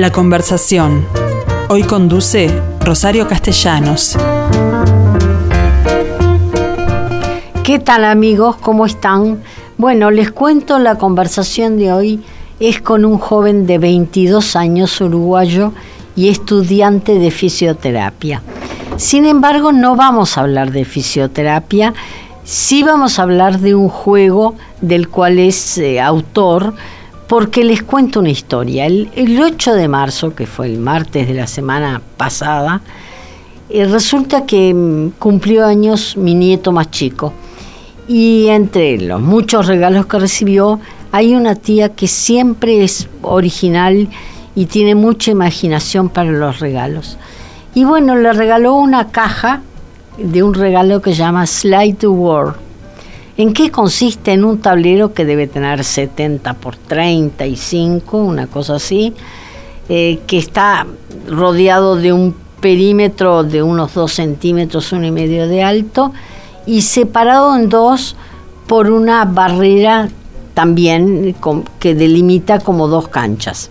La conversación. Hoy conduce Rosario Castellanos. ¿Qué tal amigos? ¿Cómo están? Bueno, les cuento la conversación de hoy es con un joven de 22 años uruguayo y estudiante de fisioterapia. Sin embargo, no vamos a hablar de fisioterapia, sí vamos a hablar de un juego del cual es eh, autor, porque les cuento una historia. El, 8 de marzo, que fue el martes de la semana pasada, eh, resulta que mm, cumplió años mi nieto más chico. Y entre los muchos regalos que recibió, hay una tía que siempre es original y tiene mucha imaginación para los regalos. Y bueno, le regaló una caja de un regalo que se llama Slide to War. ¿En qué consiste? En un tablero que debe tener 70 por 35, una cosa así, eh, que está rodeado de un perímetro de unos 2 centímetros, uno y medio de alto, y separado en dos por una barrera también que delimita como dos canchas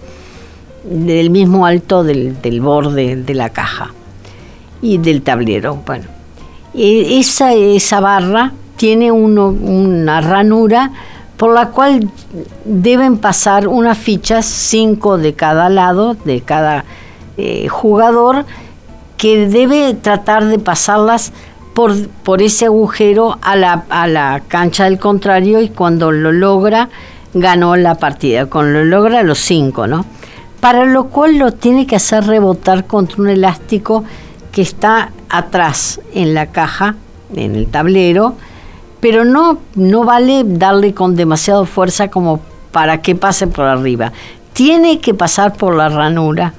del mismo alto del, borde de la caja y del tablero. Bueno, e, esa, esa barra tiene una ranura por la cual deben pasar unas fichas, cinco de cada lado, de cada eh, jugador, que debe tratar de pasarlas por, por ese agujero a la, a la cancha del contrario y cuando lo logra, ganó la partida. Cuando lo logra, los cinco, ¿no? para lo cual lo tiene que hacer rebotar contra un elástico que está atrás en la caja, en el tablero, pero no, no vale darle con demasiada fuerza como para que pase por arriba. Tiene que pasar por la ranura.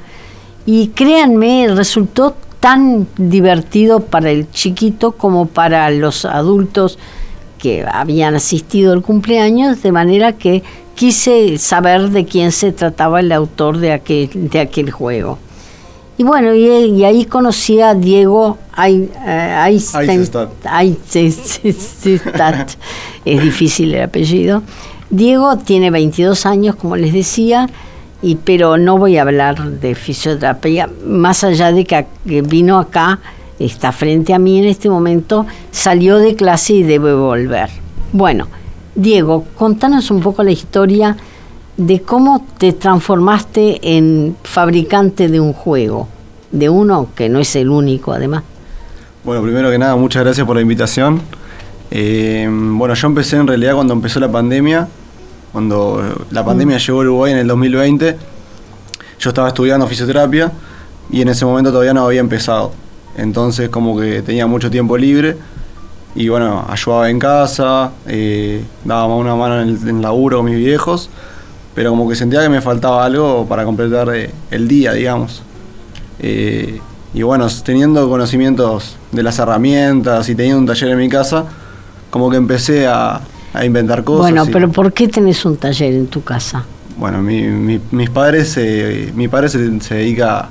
Y créanme, resultó tan divertido para el chiquito como para los adultos que habían asistido al cumpleaños, de manera que quise saber de quién se trataba el autor de aquel, de aquel juego. Y bueno, y, ahí conocí a Diego Eisenstadt. es difícil el apellido. Diego tiene 22 años, como les decía, y, pero no voy a hablar de fisioterapia, más allá de que vino acá, está frente a mí en este momento, salió de clase y debe volver. Bueno, Diego, contanos un poco la historia de cómo te transformaste en fabricante de un juego, de uno que no es el único además. Bueno, primero que nada, muchas gracias por la invitación. Eh, bueno, yo empecé en realidad cuando empezó la pandemia, cuando la pandemia mm. llegó a Uruguay en el 2020. Yo estaba estudiando fisioterapia y en ese momento todavía no había empezado. Entonces como que tenía mucho tiempo libre y bueno, ayudaba en casa, eh, daba una mano en el, laburo con mis viejos, pero como que sentía que me faltaba algo para completar eh, el día, digamos. Eh, y bueno, teniendo conocimientos de las herramientas y teniendo un taller en mi casa, como que empecé a, inventar cosas. Bueno, pero ¿por qué tenés un taller en tu casa? Bueno, mis padres, mi padre se, dedica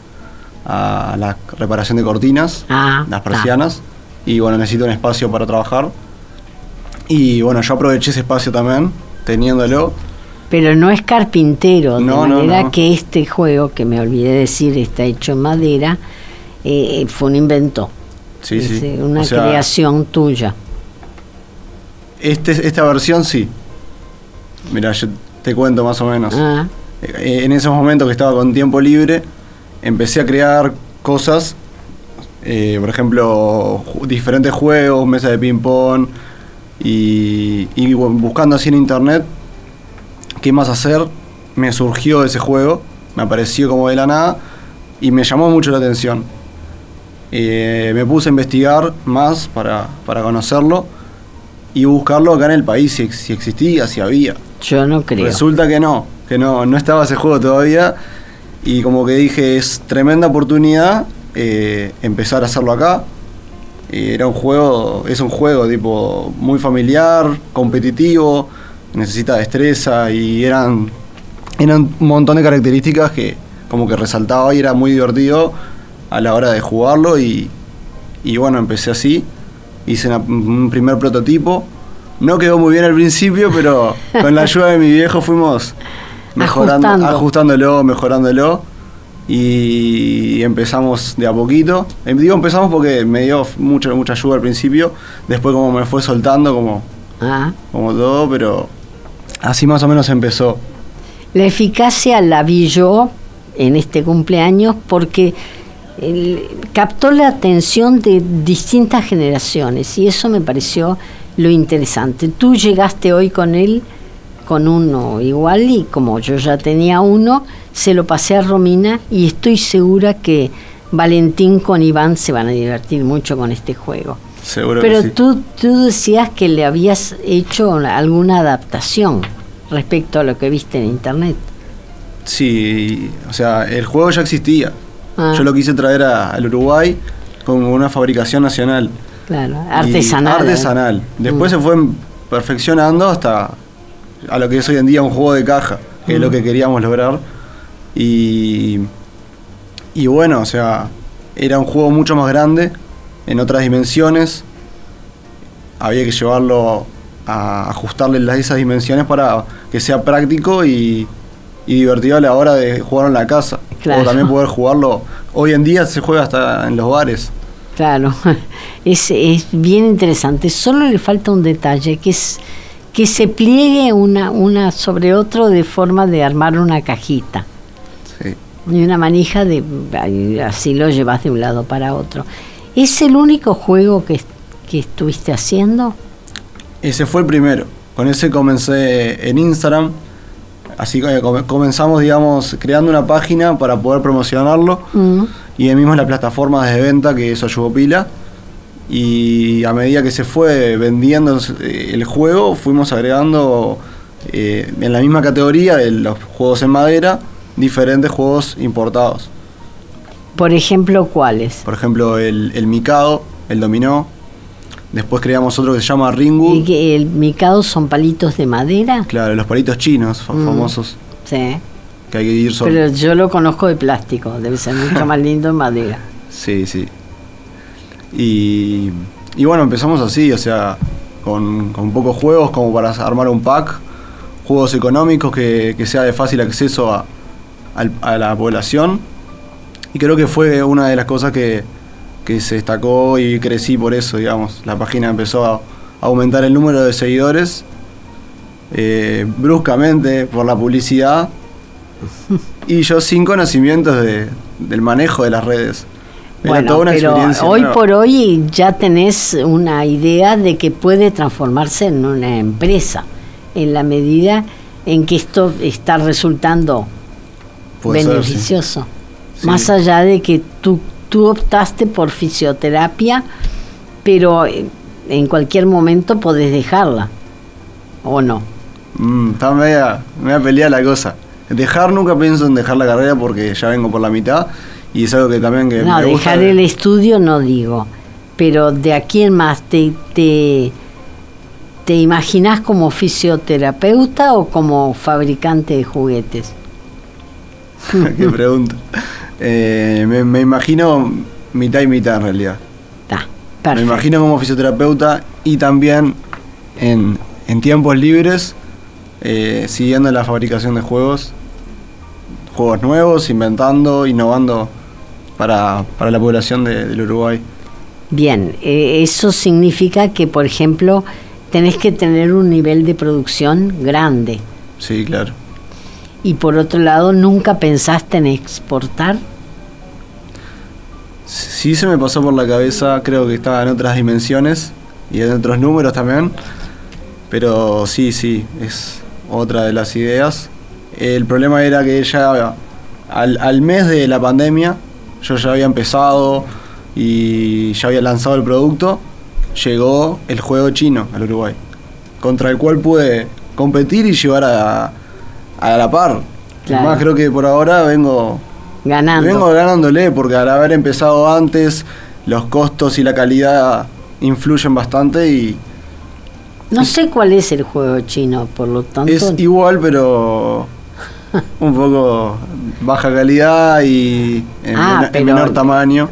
a la reparación de cortinas, ah, las persianas y bueno, necesito un espacio para trabajar. Y bueno, yo aproveché ese espacio también, teniéndolo. Pero no es carpintero, de manera que este juego, que me olvidé decir, está hecho en madera, eh, fue un invento. Sí, sí. Eh, una creación tuya. Este, esta versión sí. Mira, yo te cuento más o menos. Ah. Eh, en esos momentos que estaba con tiempo libre, empecé a crear cosas eh, por ejemplo, diferentes juegos, mesa de ping-pong, y, buscando así en internet qué más hacer, me surgió ese juego, me apareció como de la nada y me llamó mucho la atención. Eh, me puse a investigar más para, conocerlo y buscarlo acá en el país, si, si, existía, si había. Yo no creo. Resulta que no, que no, no estaba ese juego todavía y como que dije, es tremenda oportunidad eh, empezar a hacerlo acá. era un juego, es un juego tipo muy familiar, competitivo, necesita destreza y eran, eran un montón de características que como que resaltaba y era muy divertido a la hora de jugarlo y, bueno, empecé así, hice un primer prototipo. No quedó muy bien al principio, pero con la ayuda de mi viejo fuimos mejorando, ajustándolo, mejorándolo y empezamos de a poquito. Em, digo empezamos porque me dio mucha, mucha ayuda al principio, después como me fue soltando como, Ah. como todo, pero así más o menos empezó. La eficacia la vi yo en este cumpleaños porque captó la atención de distintas generaciones y eso me pareció lo interesante. Tú llegaste hoy con él con uno igual y como yo ya tenía uno, se lo pasé a Romina y estoy segura que Valentín con Iván se van a divertir mucho con este juego. Seguro Pero que sí. tú, tú decías que le habías hecho alguna adaptación respecto a lo que viste en internet. Sí, o sea, el juego ya existía. Ah. Yo lo quise traer a- al Uruguay con una fabricación nacional. Claro, Y artesanal. ¿eh? Artesanal. Después Mm. se fue perfeccionando hasta a lo que es hoy en día un juego de caja, que es lo Mm. que queríamos lograr. Y, y bueno, o sea, era un juego mucho más grande, en otras dimensiones. Había que llevarlo a ajustarle las, esas dimensiones para que sea práctico y, y divertido a la hora de jugarlo en la casa. Claro. O también poder jugarlo. Hoy en día se juega hasta en los bares. Claro, es, es bien interesante. Solo le falta un detalle, que es que se pliegue una, una sobre otro de forma de armar una cajita. Sí. Y una manija de así lo llevas de un lado para otro. ¿Es el único juego que, que estuviste haciendo? Ese fue el primero. Con ese comencé en Instagram. Así que come- comenzamos, digamos, creando una página para poder promocionarlo. Mm. Y ahí mismo en la plataforma de venta que eso ayudó pila. Y a medida que se fue vendiendo eh, el juego, fuimos agregando eh, en la misma categoría de los juegos en madera, diferentes juegos importados. Por ejemplo, ¿cuáles? Por ejemplo, el, el Mikado, el Dominó. Después creamos otro que se llama Ringwood. ¿Y que el micado son palitos de madera? Claro, los palitos chinos Mm. famosos Sí. que hay que ir sobre. Pero yo lo conozco de plástico, debe ser mucho más lindo en madera. Sí, sí. Y, y bueno, empezamos así, o sea, con, con pocos juegos como para armar un pack, juegos económicos que, que sea de fácil acceso a, a la población. Y creo que fue una de las cosas que, que se destacó y crecí por eso, digamos. La página empezó a, aumentar el número de seguidores eh, bruscamente por la publicidad. Y yo sin conocimientos de, del manejo de las redes. Era Bueno, toda una pero experiencia. hoy nueva. por hoy ya tenés una idea de que puede transformarse en una empresa, en la medida en que esto está resultando Puede ser, sí. Sí. Más allá de que tú, tú optaste por fisioterapia, pero eh, en cualquier momento podés dejarla, ¿o no? Mm, está media, media peleada la cosa. Dejar, nunca pienso en dejar la carrera porque ya vengo por la mitad. Y es algo que también que No, me gusta. dejar el estudio no digo, pero de aquí en más, ¿te, te, te imaginas como fisioterapeuta o como fabricante de juguetes? Qué pregunta. Eh, me, me imagino mitad y mitad en realidad. Está, Me imagino como fisioterapeuta y también en, en tiempos libres eh, siguiendo la fabricación de juegos. Juegos nuevos, inventando, innovando para, para la población de- del Uruguay. Bien, eh, eso significa que, por ejemplo, tenés que tener un nivel de producción grande. Sí, claro. Y por otro lado, ¿nunca pensaste en exportar? Sí se me pasó por la cabeza, creo que estaba en otras dimensiones y en otros números también, pero sí, sí, es otra de las ideas. El problema era que ya al, al mes de la pandemia yo ya había empezado y ya había lanzado el producto, llegó el juego chino al Uruguay, contra el cual pude competir y llevar a, a la par. Claro. Además creo que por ahora vengo Ganando. Vengo ganándole porque al haber empezado antes, los costos y la calidad influyen bastante y No sé cuál es el juego chino, por lo tanto. es igual pero un poco baja calidad y en, Ah, men- menor tamaño.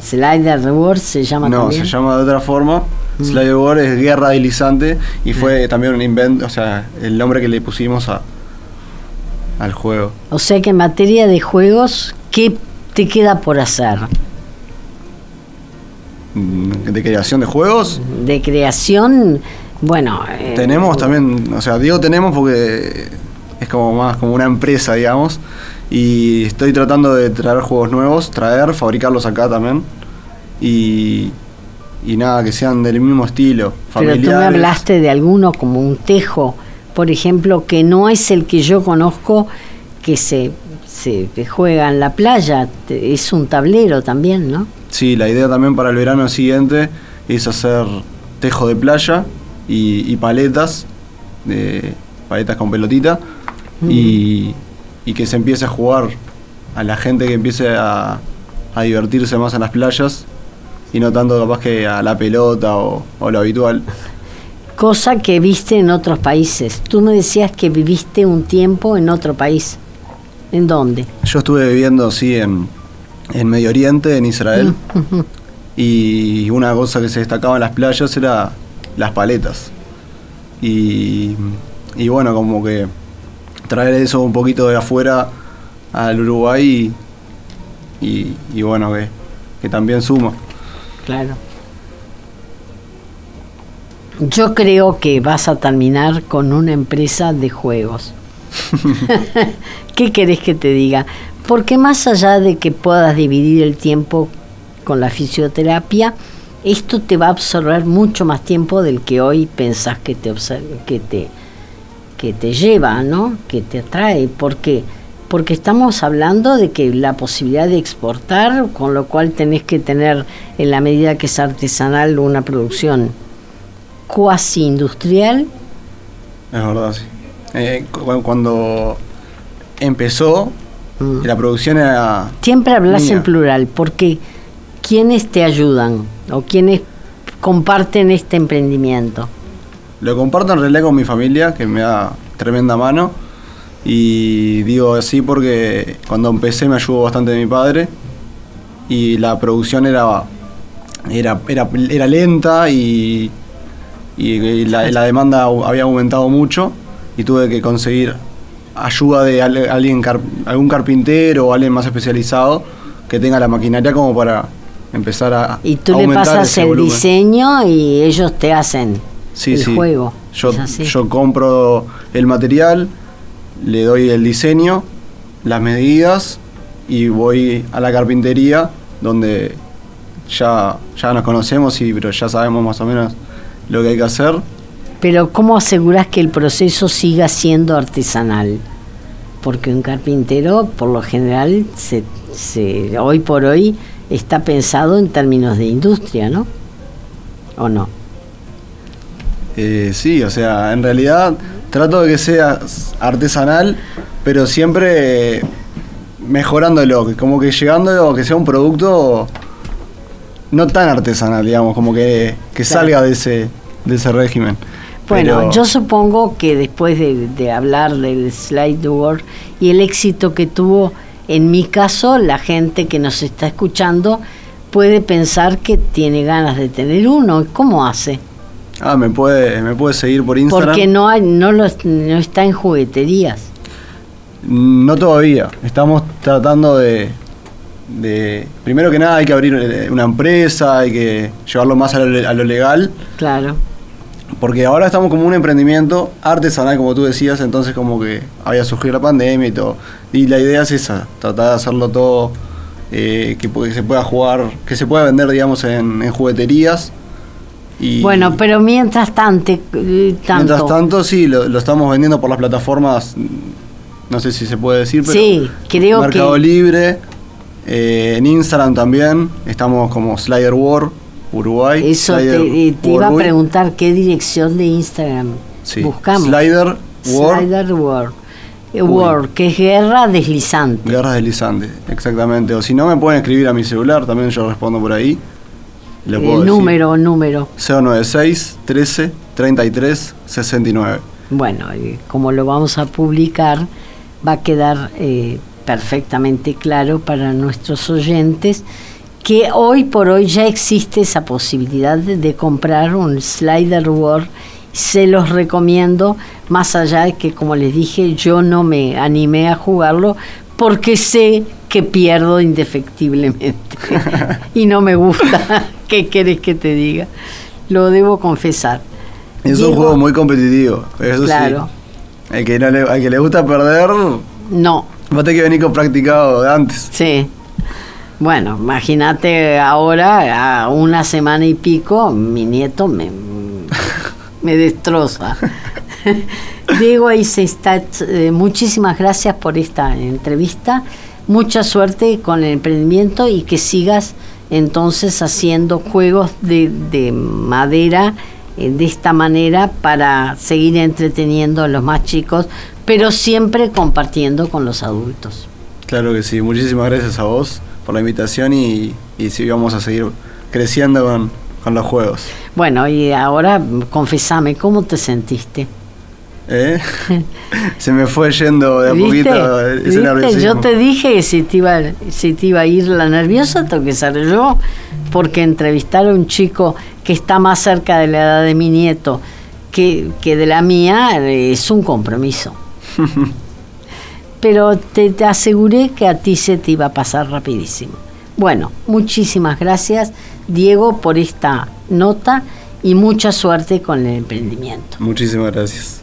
Slider Reward se llama No, también. se llama de otra forma. Mm. Slide War es guerra deslizante y fue también un invento, o sea, el nombre que le pusimos a, al juego. O sea que en materia de juegos, ¿Qué te queda por hacer? Mm, ¿De creación de juegos? De creación, bueno... Eh, tenemos también, o sea, digo tenemos porque es como más como una empresa, digamos, y estoy tratando de traer juegos nuevos, traer, fabricarlos acá también, y, y nada, que sean del mismo estilo. Pero tú me hablaste de alguno como un tejo, por ejemplo, que no es el que yo conozco, que se, se juega en la playa, es un tablero también, ¿no? Sí, la idea también para el verano siguiente es hacer tejo de playa y, paletas, de, paletas con pelotita, y, que se empiece a jugar a la gente que empiece a, a divertirse más en las playas y no tanto capaz que a la pelota o, lo habitual. Cosa que viste en otros países. Tú me decías que viviste un tiempo en otro país. ¿En dónde? Yo estuve viviendo, sí, en, en Medio Oriente, en Israel. Mm, y una cosa que se destacaba en las playas era las paletas. Y, y bueno, como que traer eso un poquito de afuera al Uruguay y, y, bueno, que, que también suma. Claro. Yo creo que vas a terminar con una empresa de juegos. ¿Qué querés que te diga? Porque más allá de que puedas dividir el tiempo con la fisioterapia, esto te va a absorber mucho más tiempo del que hoy pensás que te, que te, que te lleva, ¿no? Que te atrae. Porque porque estamos hablando de que la posibilidad de exportar, con lo cual tenés que tener, en la medida que es artesanal, una producción cuasi industrial. Es verdad, sí. Eh, cuando empezó, mm. la producción era... Siempre hablas en plural, porque ¿quiénes te ayudan o quiénes comparten este emprendimiento? Lo comparto en realidad con mi familia, que me da tremenda mano y digo así porque cuando empecé me ayudó bastante mi padre y la producción era, era, era, lenta y, y la, demanda había aumentado mucho y tuve que conseguir ayuda de alguien, algún carpintero o alguien más especializado que tenga la maquinaria como para empezar a... Y tú le pasas el diseño y ellos te hacen el juego. Yo, yo compro el material, le doy el diseño, las medidas y voy a la carpintería donde ya, ya nos conocemos, y, pero ya sabemos más o menos lo que hay que hacer. Pero ¿cómo aseguras que el proceso siga siendo artesanal? Porque un carpintero, por lo general, se, se, hoy por hoy está pensado en términos de industria, ¿no? ¿O no? Eh, sí, o sea, en realidad trato de que sea artesanal, pero siempre mejorándolo, como que llegando a que sea un producto no tan artesanal, digamos, como que, salga de ese, de ese régimen. Bueno, yo supongo que después de, hablar del Slide World y el éxito que tuvo, en mi caso, la gente que nos está escuchando puede pensar que tiene ganas de tener uno. ¿Cómo hace? Ah, me puede, me puede seguir por Instagram. Porque no, hay, no, no está en jugueterías. No todavía. Estamos tratando de, de, Primero que nada hay que abrir eh, una empresa, hay que llevarlo más a lo, legal. Claro. Porque ahora estamos como un emprendimiento artesanal, como tú decías, entonces como que había surgido la pandemia y todo. Y la idea es esa, tratar de hacerlo todo eh, que, se pueda jugar, que se pueda vender, digamos, en, en jugueterías bueno, pero mientras tanto, eh, Mientras tanto, sí, lo, estamos vendiendo por las plataformas, no sé si se puede decir, pero sí, creo Mercado Libre, eh, en Instagram también, estamos como Slider War Uruguay. Eso te, iba a preguntar qué dirección de Instagram buscamos. Slider War. Slider War. War, que es guerra deslizante. Guerra deslizante, exactamente. O si no, me pueden escribir a mi celular, también yo respondo por ahí el número, número. 096 13 33 69. Bueno, como lo vamos a publicar, va a quedar eh, perfectamente claro para nuestros oyentes que hoy por hoy ya existe esa posibilidad de, comprar un Slider War. Se los recomiendo, más allá de que, como les dije, yo no me animé a jugarlo porque sé que pierdo indefectiblemente. y no me gusta. ¿Qué quieres que te diga? Lo debo confesar. Es un juego muy competitivo, eso claro. sí. El que, no le, al que le gusta perder, No, vos tenés que venir con practicado de antes. sí. Bueno, imagínate ahora, a una semana y pico, mi nieto me, me destroza. Diego Eisenstadt, eh, muchísimas gracias por esta entrevista. Mucha suerte con el emprendimiento y que sigas entonces haciendo juegos de, de madera de esta manera para seguir entreteniendo a los más chicos, pero siempre compartiendo con los adultos. Claro que sí, muchísimas gracias a vos por la invitación y, y sí, vamos a seguir creciendo con, con los juegos. Bueno, y ahora confesame, ¿cómo te sentiste? ¿Eh? Se me fue yendo de a ¿Viste? poquito ese ¿Viste? nerviosismo. Yo te dije que si te, iba, si te iba a ir la nerviosa, tengo que ser yo, porque entrevistar a un chico que está más cerca de la edad de mi nieto que, que de la mía es un compromiso. Pero te, te aseguré que a ti se te iba a pasar rapidísimo. Bueno, muchísimas gracias, Diego, por esta nota y mucha suerte con el emprendimiento. Muchísimas gracias.